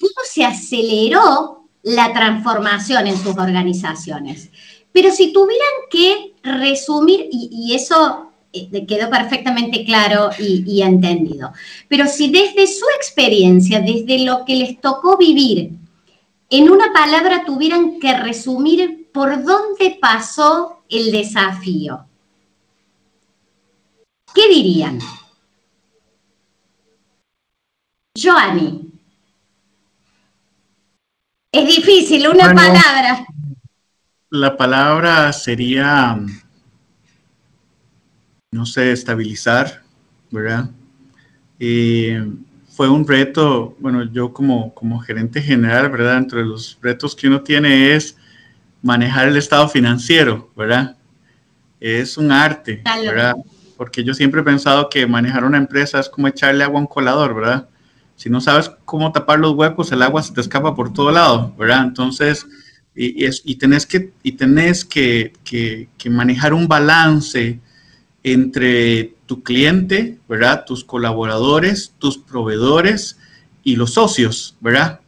cómo se aceleró la transformación en sus organizaciones. Pero si tuvieran que resumir, y, eso eh, quedó perfectamente claro y, entendido, pero si desde su experiencia, desde lo que les tocó vivir, en una palabra tuvieran que resumir por dónde pasó el desafío, ¿qué dirían? Joanny. Es difícil, una palabra. La palabra sería, no sé, estabilizar, ¿verdad? fue un reto, bueno, yo como, como gerente general, ¿verdad? Entre los retos que uno tiene es manejar el estado financiero, ¿verdad? Es un arte, ¿verdad? Porque yo siempre he pensado que manejar una empresa es como echarle agua a un colador, ¿verdad? Si no sabes cómo tapar los huecos, el agua se te escapa por todo lado, ¿verdad? Entonces, y, es, y tenés, que, y tenés que, que, manejar un balance entre tu cliente, ¿verdad? Tus colaboradores, tus proveedores y los socios, ¿verdad?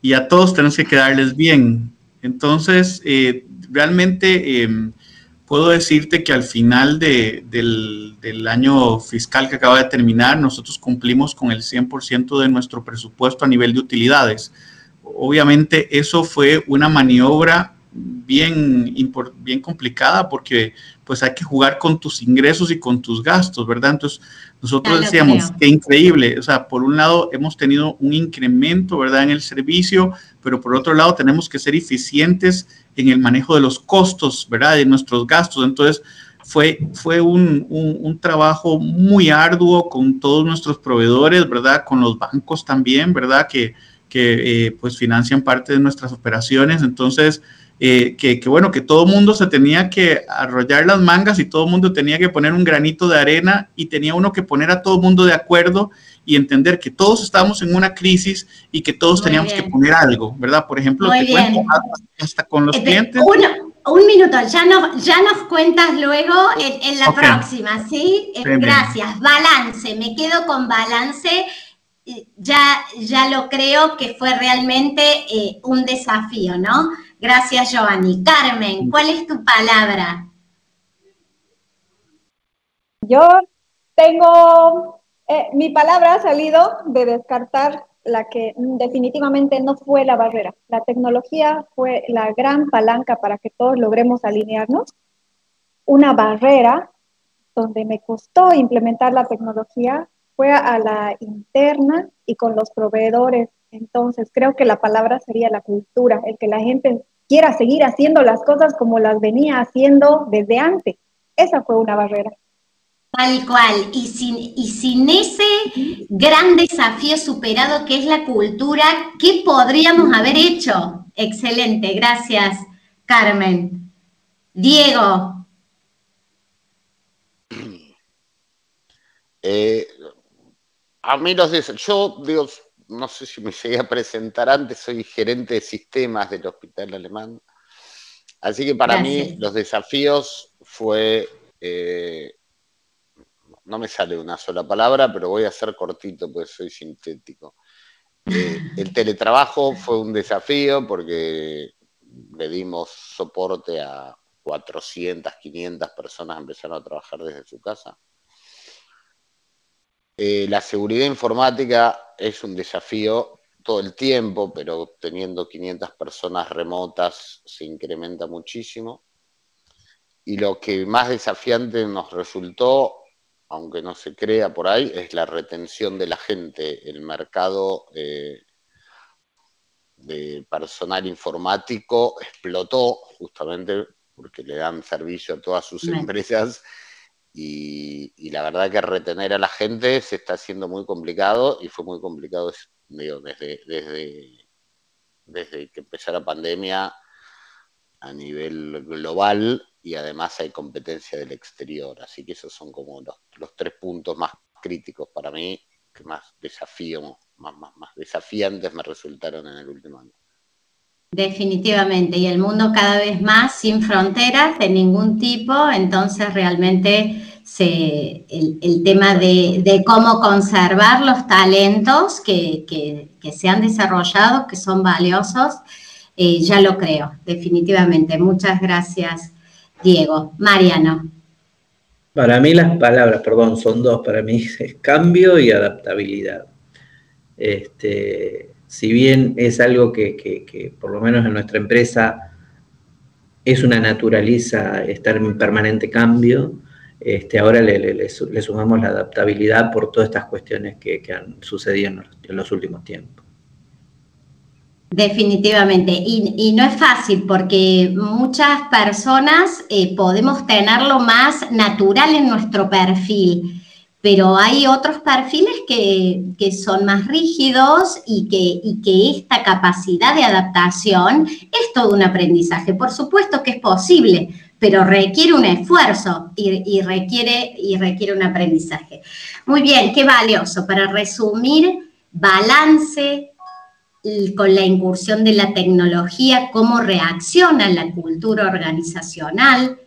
Y a todos tenés que quedarles bien. Entonces, eh, realmente em, puedo decirte que al final de, del, del, año fiscal que acaba de terminar, nosotros cumplimos con el 100% de nuestro presupuesto a nivel de utilidades obviamente eso fue una maniobra bien, bien complicada porque pues hay que jugar con tus ingresos y con tus gastos, ¿verdad? Entonces nosotros decíamos, qué increíble, o sea, por un lado hemos tenido un incremento, ¿verdad? En el servicio, pero por otro lado tenemos que ser eficientes en el manejo de los costos, ¿verdad? De nuestros gastos. Entonces fue, fue un, un trabajo muy arduo con todos nuestros proveedores, ¿verdad? Con los bancos también, ¿verdad? Que, que eh, pues financian parte de nuestras operaciones. Entonces, eh, que, bueno, que todo mundo se tenía que arrollar las mangas y todo mundo tenía que poner un granito de arena y tenía uno que poner a todo mundo de acuerdo y entender que todos estábamos en una crisis y que todos teníamos que poner algo, ¿verdad? Por ejemplo, te cuento hasta con los clientes. un minuto, ya nos, ya nos cuentas luego en, la próxima, ¿sí? Gracias. Balance, me quedo con balance ya, ya lo creo que fue realmente eh, un desafío, ¿no? Gracias, Giovanni. Carmen, ¿cuál es tu palabra? Yo tengo, eh, mi palabra ha salido de descartar la que definitivamente no fue la barrera. La tecnología fue la gran palanca para que todos logremos alinearnos. Una barrera donde me costó implementar la tecnología fue a la interna y con los proveedores. Entonces, creo que la palabra sería la cultura, el que la gente quiera seguir haciendo las cosas como las venía haciendo desde antes. Esa fue una barrera. Tal cual. Y sin, y sin ese gran desafío superado que es la cultura, ¿qué podríamos haber hecho? Excelente. Gracias, Carmen. Diego. Eh, a mí los yo digo, no sé si me llegué a presentar antes, soy gerente de sistemas del Hospital Alemán. Así que para mí los desafíos fue, eh, no me sale una sola palabra, pero voy a ser cortito porque soy sintético. Eh, el teletrabajo fue un desafío porque le dimos soporte a 400, 500 personas empezaron a trabajar desde su casa. Eh, la seguridad informática es un desafío todo el tiempo, pero teniendo 500 personas remotas se incrementa muchísimo. Y lo que más desafiante nos resultó, aunque no se crea por ahí, es la retención de la gente. El mercado eh, de personal informático explotó justamente porque le dan servicio a todas sus empresas y, la verdad que retener a la gente se está haciendo muy complicado y fue muy complicado desde, desde, que empezó la pandemia a nivel global y además hay competencia del exterior. Así que esos son como los, los tres puntos más críticos para mí, que más desafío, más, más, más desafiantes me resultaron en el último año. Definitivamente, y el mundo cada vez más sin fronteras de ningún tipo, entonces realmente el, tema de, cómo conservar los talentos que, se han desarrollado, que son valiosos, eh, ya lo creo, definitivamente. Muchas gracias, Diego. Mariano. Para mí las palabras, perdón, son dos, para mí es cambio y adaptabilidad. Este, si bien es algo que, por lo menos en nuestra empresa es una naturaleza estar en permanente cambio, este, ahora le, sumamos la adaptabilidad por todas estas cuestiones que, han sucedido en los, últimos tiempos. Definitivamente, y, no es fácil porque muchas personas eh, podemos tenerlo más natural en nuestro perfil pero hay otros perfiles que, son más rígidos y que, que, esta capacidad de adaptación es todo un aprendizaje. Por supuesto que es posible, pero requiere un esfuerzo y, requiere, y requiere un aprendizaje. Muy bien, qué valioso. Para resumir, balance, con la incursión de la tecnología, cómo reacciona la cultura organizacional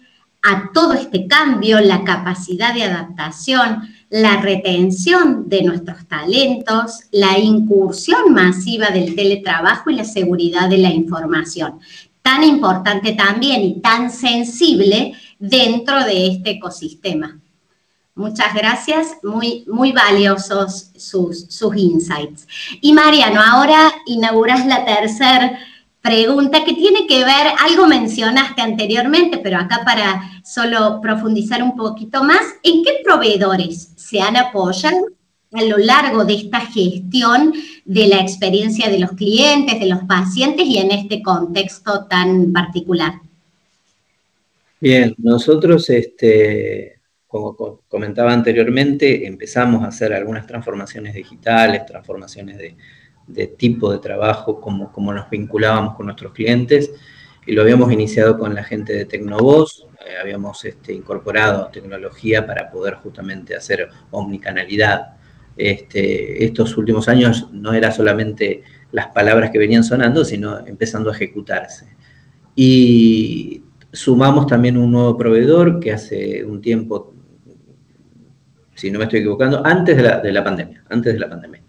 a todo este cambio, la capacidad de adaptación, la retención de nuestros talentos, la incursión masiva del teletrabajo y la seguridad de la información. Tan importante también y tan sensible dentro de este ecosistema. Muchas gracias, muy, muy valiosos sus, sus insights. Y Mariano, ahora inauguras la tercera pregunta que tiene que ver, algo mencionaste anteriormente, pero acá para solo profundizar un poquito más, ¿en qué proveedores se han apoyado a lo largo de esta gestión de la experiencia de los clientes, de los pacientes y en este contexto tan particular? Bien, nosotros este, como comentaba anteriormente, empezamos a hacer algunas transformaciones digitales, transformaciones de, tipo de trabajo, como, como, nos vinculábamos con nuestros clientes, y lo habíamos iniciado con la gente de Tecnovoz, eh, habíamos este, incorporado tecnología para poder justamente hacer omnicanalidad. Este, estos últimos años no era solamente las palabras que venían sonando, sino empezando a ejecutarse. Y sumamos también un nuevo proveedor que hace un tiempo si no me estoy equivocando, antes de la, pandemia, antes de la pandemia.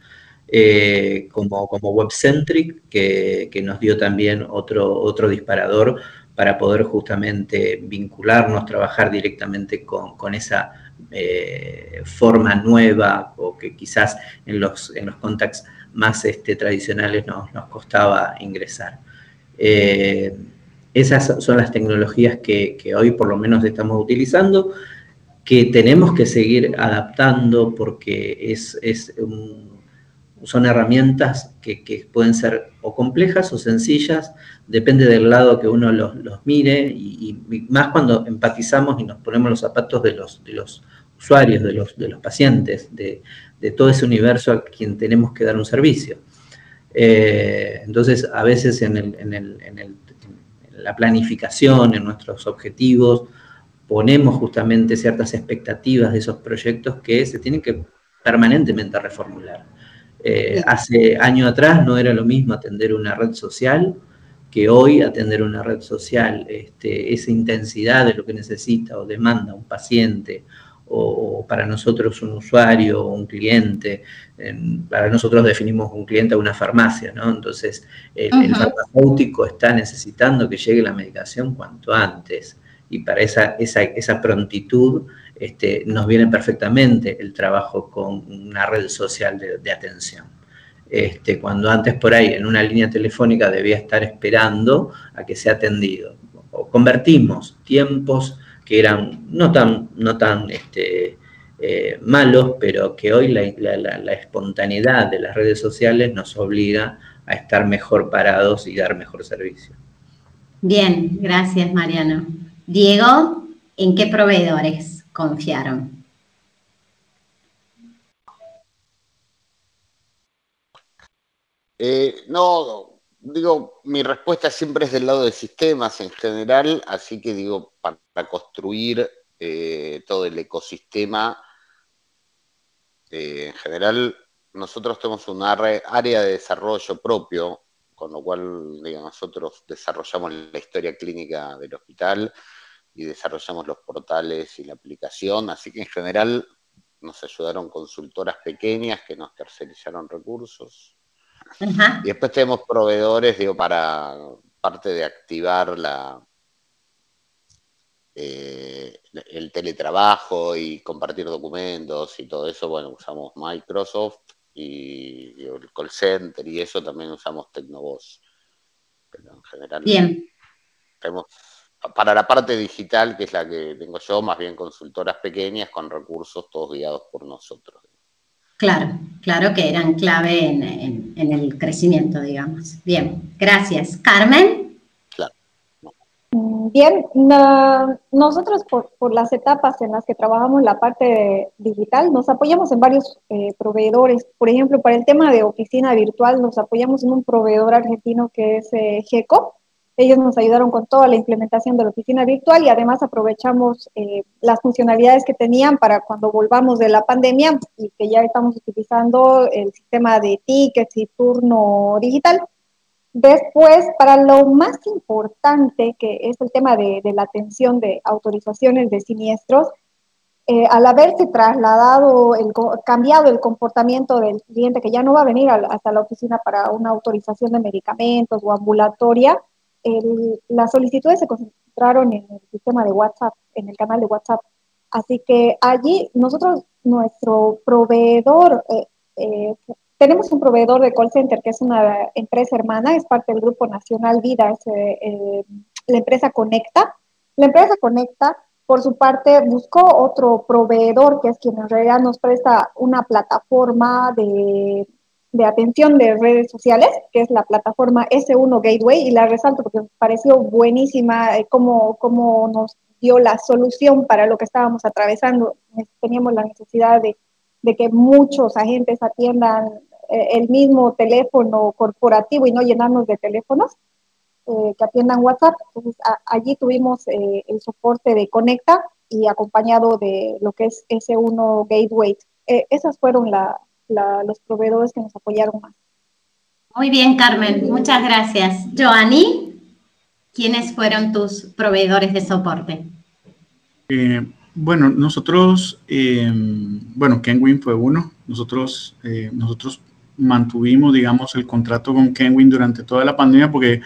Eh, como, como WebCentric, que, que, nos dio también otro, otro disparador para poder justamente vincularnos, trabajar directamente con, esa eh, forma nueva o que quizás en los, en los contacts más este, tradicionales nos, nos costaba ingresar. Eh, esas son las tecnologías que, que, hoy por lo menos estamos utilizando que tenemos que seguir adaptando porque es, son herramientas que, pueden ser o complejas o sencillas, depende del lado que uno los, mire y, más cuando empatizamos y nos ponemos los zapatos de los, de los usuarios, de los, de los pacientes, de, todo ese universo a quien tenemos que dar un servicio. Eh, entonces, a veces en, en la planificación, en nuestros objetivos, ponemos justamente ciertas expectativas de esos proyectos que se tienen que permanentemente reformular. Eh, hace años atrás no era lo mismo atender una red social que hoy atender una red social, este, esa intensidad de lo que necesita o demanda un paciente o, para nosotros un usuario o un cliente. para nosotros definimos un cliente a una farmacia, ¿no? Entonces, el farmacéutico está necesitando que llegue la medicación cuanto antes y para esa, esa, prontitud este, nos viene perfectamente el trabajo con una red social de, atención. Este, cuando antes por ahí en una línea telefónica debía estar esperando a que sea atendido. Convertimos tiempos que eran no tan, no tan este, eh, malos, pero que hoy la, la, espontaneidad de las redes sociales nos obliga a estar mejor parados y dar mejor servicio. Bien, gracias Mariano. Diego, ¿en qué proveedores confiaron? Eh, no, digo, mi respuesta siempre es del lado de sistemas en general, así que digo, para, construir eh, todo el ecosistema, eh, en general, nosotros tenemos un área de desarrollo propio, con lo cual, digo, nosotros desarrollamos la historia clínica del hospital y desarrollamos los portales y la aplicación, así que en general nos ayudaron consultoras pequeñas que nos tercerizaron recursos. Y después tenemos proveedores, digo, para parte de activar la, eh, el teletrabajo y compartir documentos y todo eso, bueno, usamos Microsoft y, el call center y eso también usamos Tecnovoz. Pero en general Bien. tenemos para la parte digital, que es la que tengo yo, más bien consultoras pequeñas con recursos todos guiados por nosotros. Claro, claro que eran clave en, el crecimiento, digamos. Bien, gracias. Carmen. Claro. Mm, bien, nosotros por, las etapas en las que trabajamos la parte digital, nos apoyamos en varios eh, proveedores. Por ejemplo, para el tema de oficina virtual, nos apoyamos en un proveedor argentino que es eh, GECO Ellos nos ayudaron con toda la implementación de la oficina virtual y además aprovechamos eh, las funcionalidades que tenían para cuando volvamos de la pandemia y que ya estamos utilizando el sistema de tickets y turno digital. Después, para lo más importante, que es el tema de, de la atención de autorizaciones de siniestros, eh, al haberse trasladado, el, cambiado el comportamiento del cliente, que ya no va a venir hasta la oficina para una autorización de medicamentos o ambulatoria, las solicitudes se concentraron en el sistema de WhatsApp, en el canal de WhatsApp. Así que allí nosotros, nuestro proveedor, eh, eh, tenemos un proveedor de call center que es una empresa hermana, es parte del Grupo Nacional Vida, es la empresa Conecta. La empresa Conecta por su parte, buscó otro proveedor, que es quien en realidad nos presta una plataforma de, atención de redes sociales, que es la plataforma S1 Gateway, y la resalto porque pareció buenísima eh, cómo, cómo nos dio la solución para lo que estábamos atravesando. Teníamos la necesidad de, que muchos agentes atiendan eh, el mismo teléfono corporativo y no llenarnos de teléfonos. Eh, que atiendan WhatsApp. Entonces, allí tuvimos el soporte de Conecta y acompañado de lo que es S1 Gateway. Esas fueron los proveedores que nos apoyaron más. Muy bien, Carmen, muchas gracias. Joanny, ¿quiénes fueron tus proveedores de soporte? bueno, nosotros, bueno, Kenwin fue uno. Nosotros, nosotros mantuvimos, digamos, el contrato con Kenwin durante toda la pandemia porque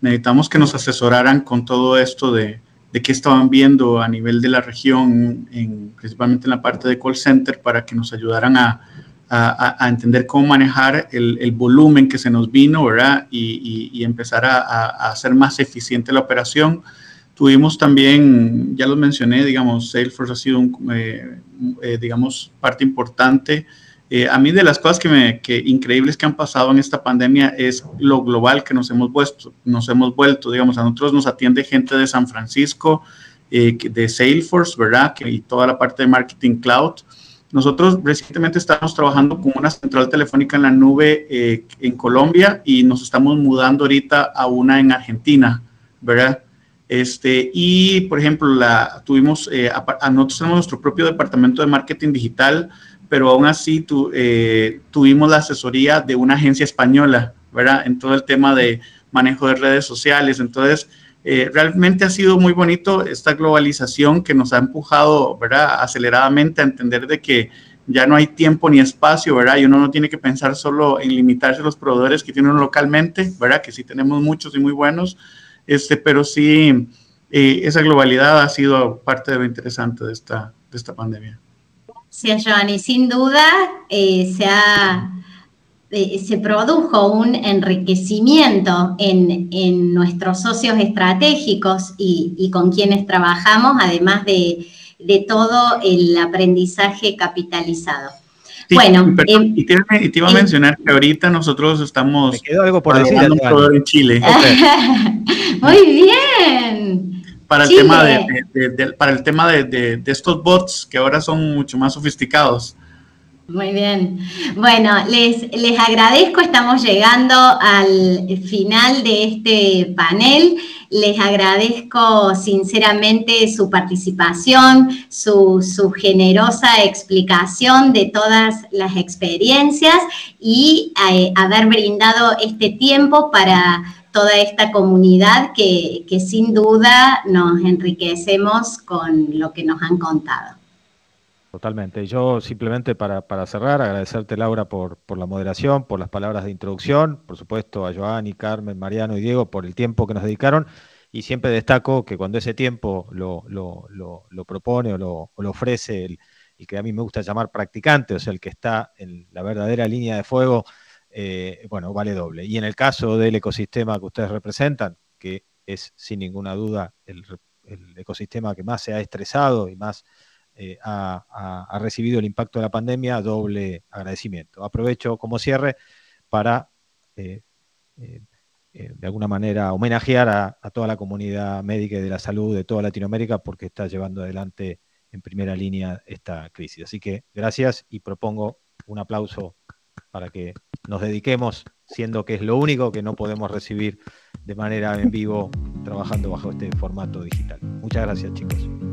necesitamos que nos asesoraran con todo esto de, de qué estaban viendo a nivel de la región, en, principalmente en la parte de call center, para que nos ayudaran a, a, entender cómo manejar el, el, volumen que se nos vino, ¿verdad? Y, y, empezar a, a, hacer más eficiente la operación. Tuvimos también, ya lo mencioné, digamos, Salesforce ha sido, un, eh, eh, digamos, parte importante eh, a mí de las cosas que, me, que increíbles que han pasado en esta pandemia es lo global que nos hemos vuelto, nos hemos vuelto, digamos, a nosotros nos atiende gente de San Francisco, eh, de Salesforce, ¿verdad? Que, y toda la parte de marketing cloud. Nosotros recientemente estamos trabajando con una central telefónica en la nube eh, en Colombia y nos estamos mudando ahorita a una en Argentina, ¿verdad? Este, y, por ejemplo, la, tuvimos, a, nosotros tenemos nuestro propio departamento de marketing digital, pero aún así eh, tuvimos la asesoría de una agencia española, ¿verdad? En todo el tema de manejo de redes sociales. Entonces, eh, realmente ha sido muy bonito esta globalización que nos ha empujado, ¿verdad? Aceleradamente a entender de que ya no hay tiempo ni espacio, ¿verdad? Y uno no tiene que pensar solo en limitarse a los proveedores que tienen localmente, ¿verdad? Que sí tenemos muchos y muy buenos, este, pero sí, eh, esa globalidad ha sido parte de lo interesante de esta, de esta pandemia. Sí, Joanny, sin duda eh, se, eh, se produjo un enriquecimiento en, nuestros socios estratégicos y, con quienes trabajamos, además de, todo el aprendizaje capitalizado. bueno, em, y, te, iba a em, mencionar que ahorita nosotros estamos me quedó algo por decir, en Chile. Muy bien para el, tema de, para el tema de, estos bots que ahora son mucho más sofisticados. Muy bien. Bueno, les, les agradezco, estamos llegando al final de este panel. Les agradezco sinceramente su participación, su, su, generosa explicación de todas las experiencias y eh, haber brindado este tiempo para toda esta comunidad que, sin duda nos enriquecemos con lo que nos han contado. Totalmente. Yo simplemente para, cerrar, agradecerte Laura por, por, la moderación, por las palabras de introducción, por supuesto a Joanny, Carmen, Mariano y Diego por el tiempo que nos dedicaron y siempre destaco que cuando ese tiempo lo, lo, propone o lo, ofrece el, el, que a mí me gusta llamar practicante, o sea, el que está en la verdadera línea de fuego, eh, bueno, vale doble. Y en el caso del ecosistema que ustedes representan, que es sin ninguna duda el, ecosistema que más se ha estresado y más eh, ha, recibido el impacto de la pandemia, doble agradecimiento. Aprovecho como cierre para, eh, de alguna manera, homenajear a, a, toda la comunidad médica y de la salud de toda Latinoamérica porque está llevando adelante en primera línea esta crisis. Así que gracias y propongo un aplauso para que nos dediquemos, siendo que es lo único que no podemos recibir de manera en vivo trabajando bajo este formato digital. Muchas gracias chicos.